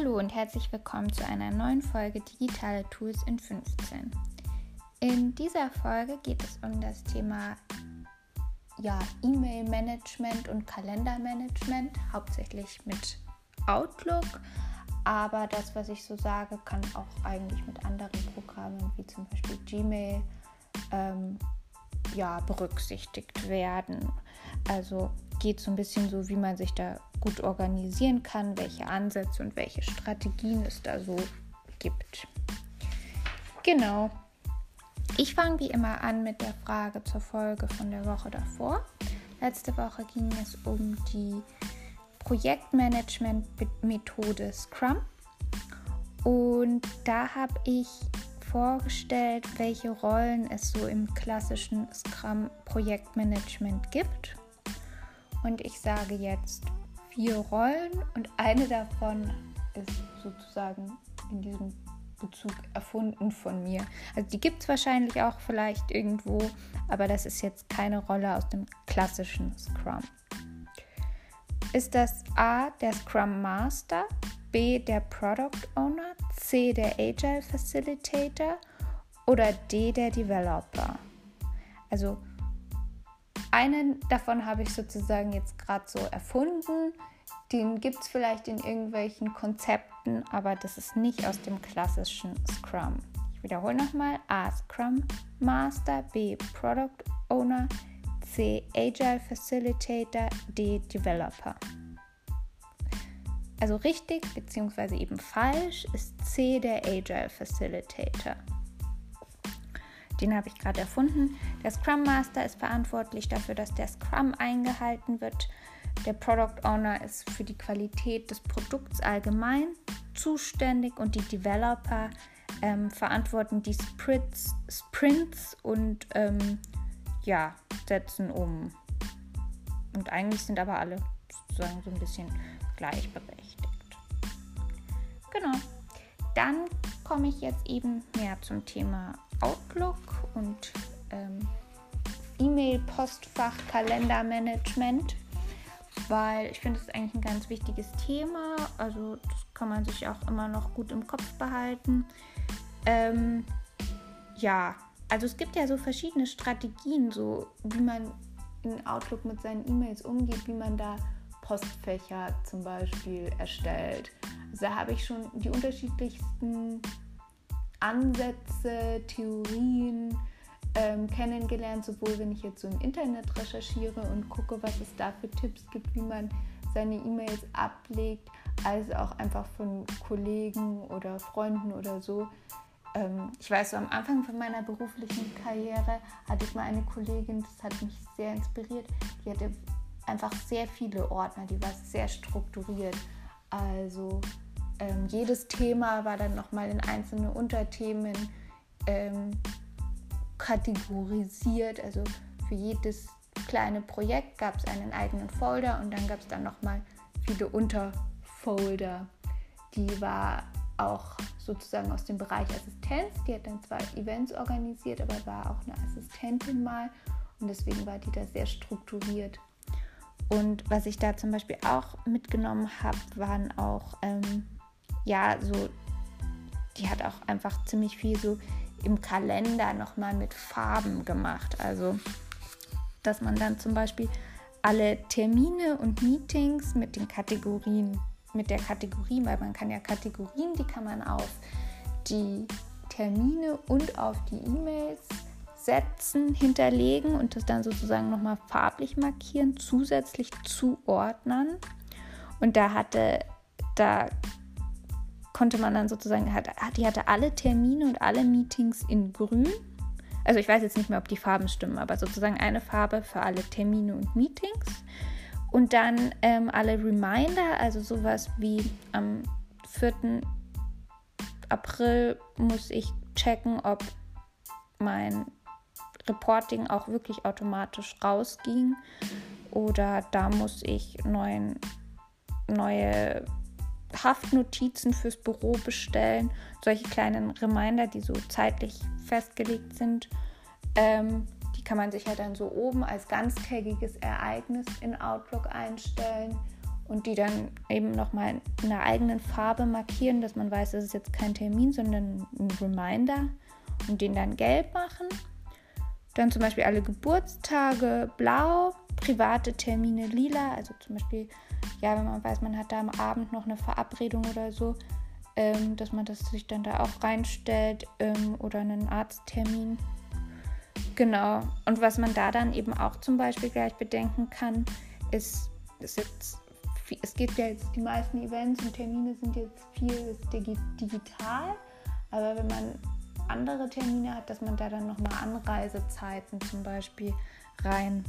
Hallo und herzlich willkommen zu einer neuen Folge Digitale Tools in 15. In dieser Folge geht es um das Thema ja, E-Mail-Management und Kalendermanagement, hauptsächlich mit Outlook. Aber das, was ich so sage, kann auch eigentlich mit anderen Programmen wie zum Beispiel Gmail ähm, ja, berücksichtigt werden. Also geht so ein bisschen so, wie man sich da gut organisieren kann, welche Ansätze und welche Strategien es da so gibt. Genau. Ich fange wie immer an mit der Frage zur Folge von der Woche davor. Letzte Woche ging es um die Projektmanagement-Methode Scrum. Und da habe ich vorgestellt, welche Rollen es so im klassischen Scrum-Projektmanagement gibt. Und ich sage jetzt vier Rollen und eine davon ist sozusagen in diesem Bezug erfunden von mir. Also die gibt es wahrscheinlich auch vielleicht irgendwo, aber das ist jetzt keine Rolle aus dem klassischen Scrum. Ist das A der Scrum Master, B der Product Owner, C der Agile Facilitator oder D der Developer? Also einen davon habe ich sozusagen jetzt gerade so erfunden. Den gibt es vielleicht in irgendwelchen Konzepten, aber das ist nicht aus dem klassischen Scrum. Ich wiederhole nochmal. A. Scrum Master, B. Product Owner, C. Agile Facilitator, D. Developer. Also richtig bzw. eben falsch ist C der Agile Facilitator. Den habe ich gerade erfunden. Der Scrum Master ist verantwortlich dafür, dass der Scrum eingehalten wird. Der Product Owner ist für die Qualität des Produkts allgemein zuständig und die Developer ähm, verantworten die Sprints, Sprints und ähm, ja, setzen um. Und eigentlich sind aber alle sozusagen so ein bisschen gleichberechtigt. Genau. Dann komme ich jetzt eben mehr zum Thema Outlook und ähm, E-Mail-Postfach, Kalendermanagement, weil ich finde, das ist eigentlich ein ganz wichtiges Thema. Also das kann man sich auch immer noch gut im Kopf behalten. Ähm, ja, also es gibt ja so verschiedene Strategien, so wie man in Outlook mit seinen E-Mails umgeht, wie man da Postfächer zum Beispiel erstellt. Also da habe ich schon die unterschiedlichsten Ansätze, Theorien ähm, kennengelernt, sowohl wenn ich jetzt so im Internet recherchiere und gucke, was es da für Tipps gibt, wie man seine E-Mails ablegt, als auch einfach von Kollegen oder Freunden oder so. Ähm, ich weiß, so am Anfang von meiner beruflichen Karriere hatte ich mal eine Kollegin, das hat mich sehr inspiriert, die hatte einfach sehr viele Ordner, die war sehr strukturiert. Also ähm, jedes Thema war dann nochmal in einzelne Unterthemen ähm, kategorisiert. Also für jedes kleine Projekt gab es einen eigenen Folder und dann gab es dann nochmal viele Unterfolder. Die war auch sozusagen aus dem Bereich Assistenz. Die hat dann zwar Events organisiert, aber war auch eine Assistentin mal und deswegen war die da sehr strukturiert. Und was ich da zum Beispiel auch mitgenommen habe, waren auch ähm, ja, so, die hat auch einfach ziemlich viel so im Kalender nochmal mit Farben gemacht. Also, dass man dann zum Beispiel alle Termine und Meetings mit den Kategorien, mit der Kategorie, weil man kann ja Kategorien, die kann man auf die Termine und auf die E-Mails setzen, hinterlegen und das dann sozusagen nochmal farblich markieren, zusätzlich zuordnen. Und da hatte, da konnte man dann sozusagen, die hatte alle Termine und alle Meetings in grün. Also ich weiß jetzt nicht mehr, ob die Farben stimmen, aber sozusagen eine Farbe für alle Termine und Meetings. Und dann ähm, alle Reminder, also sowas wie am 4. April muss ich checken, ob mein Reporting auch wirklich automatisch rausging. Oder da muss ich neuen, neue Haftnotizen fürs Büro bestellen, solche kleinen Reminder, die so zeitlich festgelegt sind. Ähm, die kann man sich ja dann so oben als ganztägiges Ereignis in Outlook einstellen. und die dann eben nochmal in einer eigenen Farbe markieren, dass man weiß, das ist jetzt kein Termin, sondern ein Reminder und den dann gelb machen. Dann zum Beispiel alle Geburtstage blau, private Termine lila, also zum Beispiel, ja, wenn man weiß, man hat da am Abend noch eine Verabredung oder so, ähm, dass man das sich dann da auch reinstellt ähm, oder einen Arzttermin. Genau. Und was man da dann eben auch zum Beispiel gleich bedenken kann, ist, ist jetzt es gibt ja jetzt die meisten Events und Termine sind jetzt viel digital, aber wenn man andere Termine hat, dass man da dann nochmal Anreisezeiten zum Beispiel rein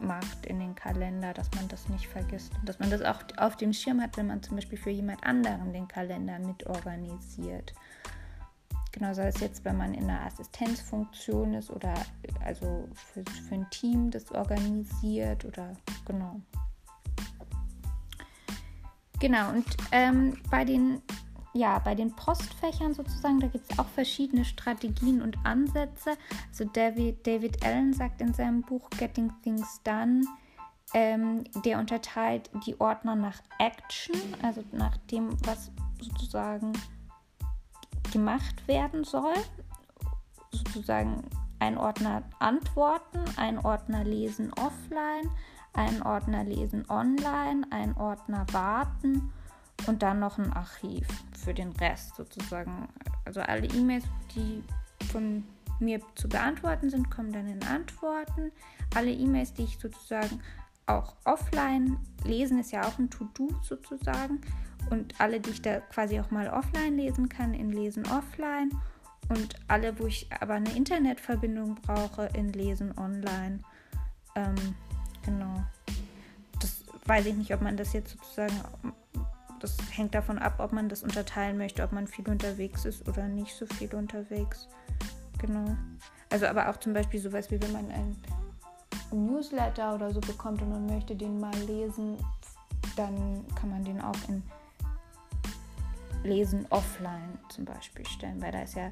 macht in den Kalender, dass man das nicht vergisst und dass man das auch auf dem Schirm hat, wenn man zum Beispiel für jemand anderen den Kalender mitorganisiert. Genau, sei es jetzt, wenn man in einer Assistenzfunktion ist oder also für, für ein Team das organisiert oder genau. Genau, und ähm, bei den ja, bei den Postfächern sozusagen, da gibt es auch verschiedene Strategien und Ansätze. Also David, David Allen sagt in seinem Buch Getting Things Done, ähm, der unterteilt die Ordner nach Action, also nach dem, was sozusagen gemacht werden soll. Sozusagen ein Ordner Antworten, ein Ordner Lesen offline, ein Ordner lesen online, ein Ordner warten und dann noch ein Archiv für den Rest sozusagen. Also alle E-Mails, die von mir zu beantworten sind, kommen dann in Antworten. Alle E-Mails, die ich sozusagen auch offline lesen, ist ja auch ein To-Do sozusagen. Und alle, die ich da quasi auch mal offline lesen kann, in Lesen offline. Und alle, wo ich aber eine Internetverbindung brauche, in Lesen online. Ähm, Genau. Das weiß ich nicht, ob man das jetzt sozusagen, das hängt davon ab, ob man das unterteilen möchte, ob man viel unterwegs ist oder nicht so viel unterwegs. Genau. Also aber auch zum Beispiel sowas wie wenn man ein Newsletter oder so bekommt und man möchte den mal lesen, dann kann man den auch in Lesen offline zum Beispiel stellen, weil da ist ja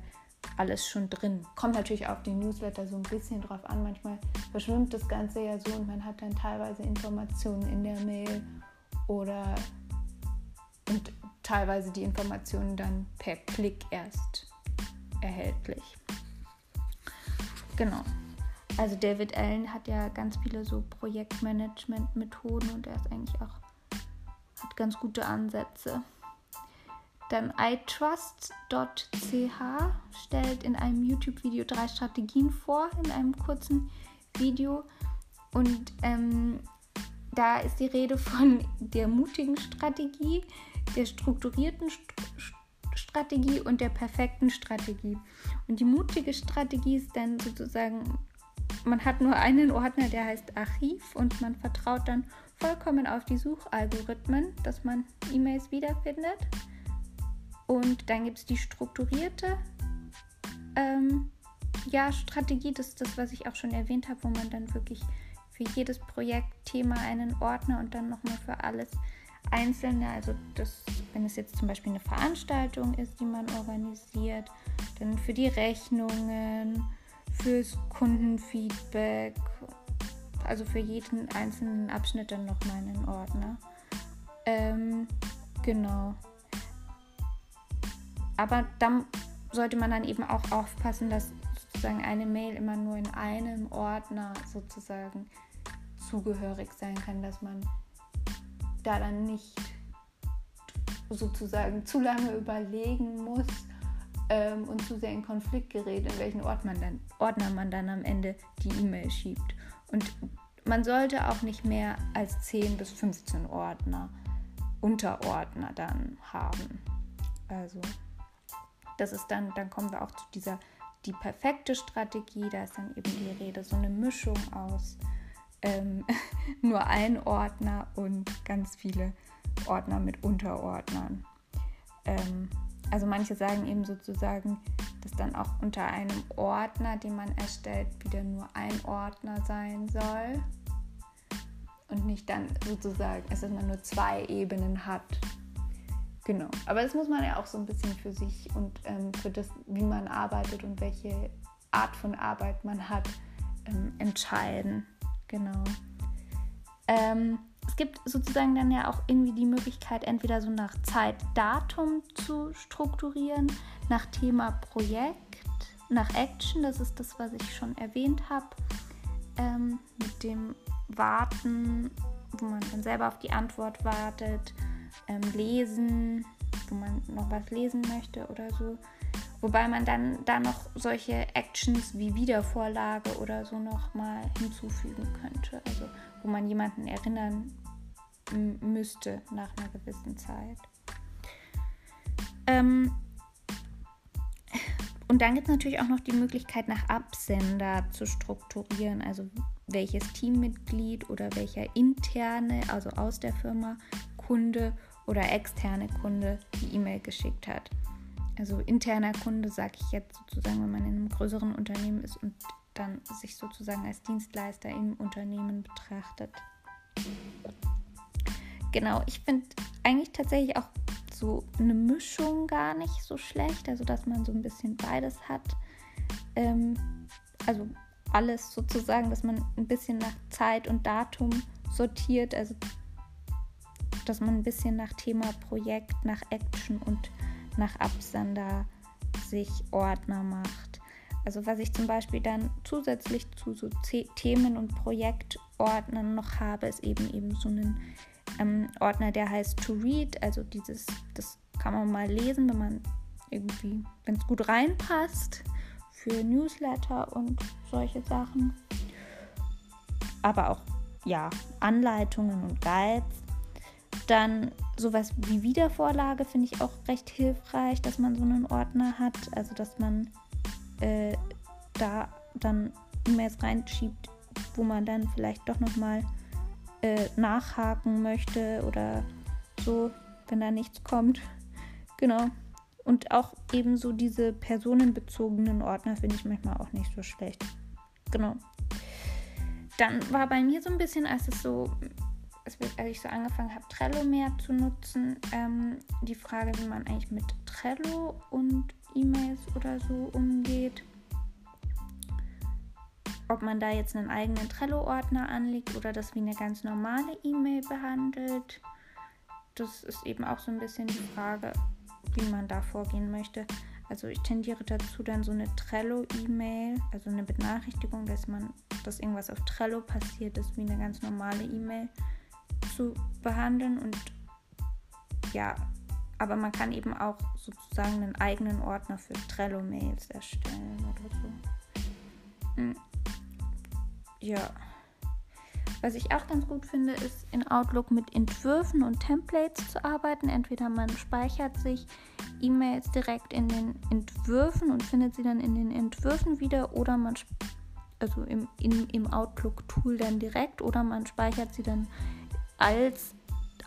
alles schon drin. Kommt natürlich auf den Newsletter so ein bisschen drauf an. Manchmal verschwimmt das Ganze ja so und man hat dann teilweise Informationen in der Mail oder und teilweise die Informationen dann per Klick erst erhältlich. Genau. Also David Allen hat ja ganz viele so Projektmanagement-Methoden und er ist eigentlich auch hat ganz gute Ansätze. Dann iTrust.ch stellt in einem YouTube-Video drei Strategien vor, in einem kurzen Video. Und ähm, da ist die Rede von der mutigen Strategie, der strukturierten St Strategie und der perfekten Strategie. Und die mutige Strategie ist dann sozusagen, man hat nur einen Ordner, der heißt Archiv und man vertraut dann vollkommen auf die Suchalgorithmen, dass man E-Mails wiederfindet. Und dann gibt es die strukturierte ähm, ja, Strategie, das ist das, was ich auch schon erwähnt habe, wo man dann wirklich für jedes Projektthema einen Ordner und dann nochmal für alles Einzelne, also das, wenn es jetzt zum Beispiel eine Veranstaltung ist, die man organisiert, dann für die Rechnungen, fürs Kundenfeedback, also für jeden einzelnen Abschnitt dann nochmal einen Ordner. Ähm, genau. Aber dann sollte man dann eben auch aufpassen, dass sozusagen eine Mail immer nur in einem Ordner sozusagen zugehörig sein kann, dass man da dann nicht sozusagen zu lange überlegen muss ähm, und zu sehr in Konflikt gerät, in welchen Ort man dann, Ordner man dann am Ende die E-Mail schiebt. Und man sollte auch nicht mehr als 10 bis 15 Ordner, Unterordner dann haben. Also das ist dann, dann kommen wir auch zu dieser, die perfekte Strategie, da ist dann eben die Rede, so eine Mischung aus ähm, nur ein Ordner und ganz viele Ordner mit Unterordnern. Ähm, also manche sagen eben sozusagen, dass dann auch unter einem Ordner, den man erstellt, wieder nur ein Ordner sein soll. Und nicht dann sozusagen, dass man nur zwei Ebenen hat. Genau. Aber das muss man ja auch so ein bisschen für sich und ähm, für das, wie man arbeitet und welche Art von Arbeit man hat, ähm, entscheiden. Genau. Ähm, es gibt sozusagen dann ja auch irgendwie die Möglichkeit, entweder so nach Zeit, Datum zu strukturieren, nach Thema Projekt, nach Action, das ist das, was ich schon erwähnt habe, ähm, mit dem Warten, wo man dann selber auf die Antwort wartet, ähm, Lesen, wo man noch was lesen möchte oder so. Wobei man dann da noch solche Actions wie Wiedervorlage oder so nochmal hinzufügen könnte. Also wo man jemanden erinnern müsste nach einer gewissen Zeit. Ähm und dann gibt es natürlich auch noch die Möglichkeit, nach Absender zu strukturieren. Also welches Teammitglied oder welcher interne, also aus der Firma, Kunde oder externe Kunde die E-Mail geschickt hat. Also interner Kunde sage ich jetzt sozusagen, wenn man in einem größeren Unternehmen ist und dann sich sozusagen als Dienstleister im Unternehmen betrachtet. Genau, ich finde eigentlich tatsächlich auch so eine Mischung gar nicht so schlecht, also dass man so ein bisschen beides hat. Ähm, also alles sozusagen, dass man ein bisschen nach Zeit und Datum sortiert, also dass man ein bisschen nach Thema Projekt, nach Action und nach Absender sich Ordner macht. Also was ich zum Beispiel dann zusätzlich zu so Themen- und Projektordnern noch habe, ist eben eben so einen ähm, Ordner, der heißt To Read. Also dieses, das kann man mal lesen, wenn man irgendwie, wenn es gut reinpasst für Newsletter und solche Sachen. Aber auch ja, Anleitungen und Guides. Dann sowas wie Wiedervorlage finde ich auch recht hilfreich, dass man so einen Ordner hat. Also dass man äh, da dann E-Mails reinschiebt, wo man dann vielleicht doch nochmal äh, nachhaken möchte oder so, wenn da nichts kommt. Genau. Und auch eben so diese personenbezogenen Ordner finde ich manchmal auch nicht so schlecht. Genau. Dann war bei mir so ein bisschen, als es so, als ich so angefangen habe, Trello mehr zu nutzen, ähm, die Frage, wie man eigentlich mit Trello und E-Mails oder so umgeht. Ob man da jetzt einen eigenen Trello-Ordner anlegt oder das wie eine ganz normale E-Mail behandelt. Das ist eben auch so ein bisschen die Frage, wie man da vorgehen möchte. Also ich tendiere dazu, dann so eine Trello-E-Mail, also eine Benachrichtigung, dass man, dass irgendwas auf Trello passiert ist, wie eine ganz normale E-Mail zu behandeln. Und ja, aber man kann eben auch sozusagen einen eigenen Ordner für Trello-Mails erstellen oder so. Hm. Ja. Was ich auch ganz gut finde, ist in Outlook mit Entwürfen und Templates zu arbeiten. Entweder man speichert sich E-Mails direkt in den Entwürfen und findet sie dann in den Entwürfen wieder oder man also im, in, im Outlook-Tool dann direkt oder man speichert sie dann als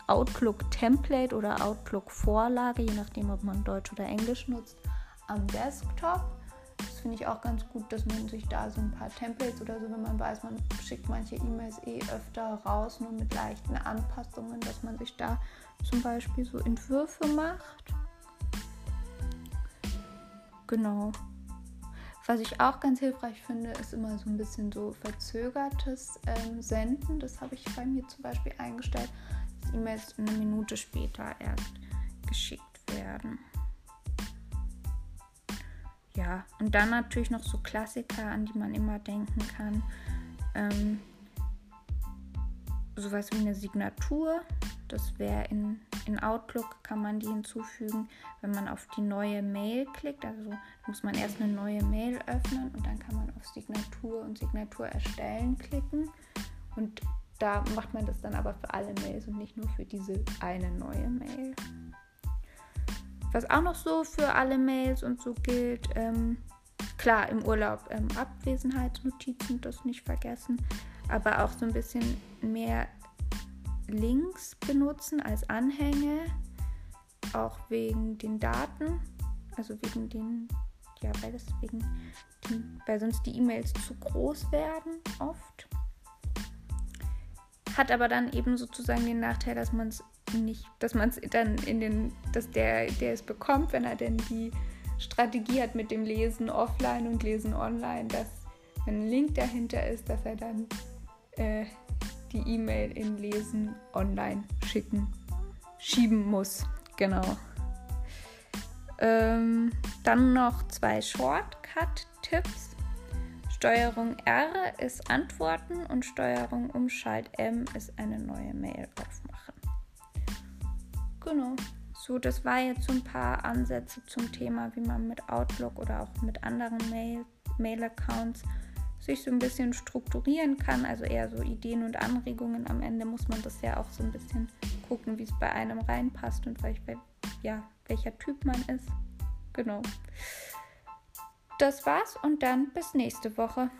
Outlook-Template oder Outlook-Vorlage, je nachdem, ob man Deutsch oder Englisch nutzt, am Desktop finde ich auch ganz gut, dass man sich da so ein paar Templates oder so, wenn man weiß, man schickt manche E-Mails eh öfter raus, nur mit leichten Anpassungen, dass man sich da zum Beispiel so Entwürfe macht. Genau. Was ich auch ganz hilfreich finde, ist immer so ein bisschen so verzögertes ähm, Senden. Das habe ich bei mir zum Beispiel eingestellt, dass E-Mails eine Minute später erst geschickt werden. Ja, und dann natürlich noch so Klassiker, an die man immer denken kann. Ähm, sowas wie eine Signatur. Das wäre in, in Outlook, kann man die hinzufügen, wenn man auf die neue Mail klickt. Also muss man erst eine neue Mail öffnen und dann kann man auf Signatur und Signatur erstellen klicken. Und da macht man das dann aber für alle Mails und nicht nur für diese eine neue Mail. Was auch noch so für alle Mails und so gilt, ähm, klar im Urlaub ähm, Abwesenheitsnotizen, das nicht vergessen, aber auch so ein bisschen mehr Links benutzen als Anhänge, auch wegen den Daten, also wegen den, ja, weil das wegen, weil sonst die E-Mails zu groß werden oft. Hat aber dann eben sozusagen den Nachteil, dass man es nicht, dass man es dann in den, dass der, der es bekommt, wenn er denn die Strategie hat mit dem Lesen offline und Lesen online, dass wenn ein Link dahinter ist, dass er dann äh, die E-Mail in Lesen online schicken, schieben muss. Genau. Ähm, dann noch zwei Shortcut-Tipps. Steuerung R ist Antworten und Steuerung Umschalt M ist eine neue Mail aufmachen. Genau. So, das war jetzt so ein paar Ansätze zum Thema, wie man mit Outlook oder auch mit anderen Mail-Accounts sich so ein bisschen strukturieren kann. Also eher so Ideen und Anregungen. Am Ende muss man das ja auch so ein bisschen gucken, wie es bei einem reinpasst und bei, ja, welcher Typ man ist. Genau. Das war's und dann bis nächste Woche.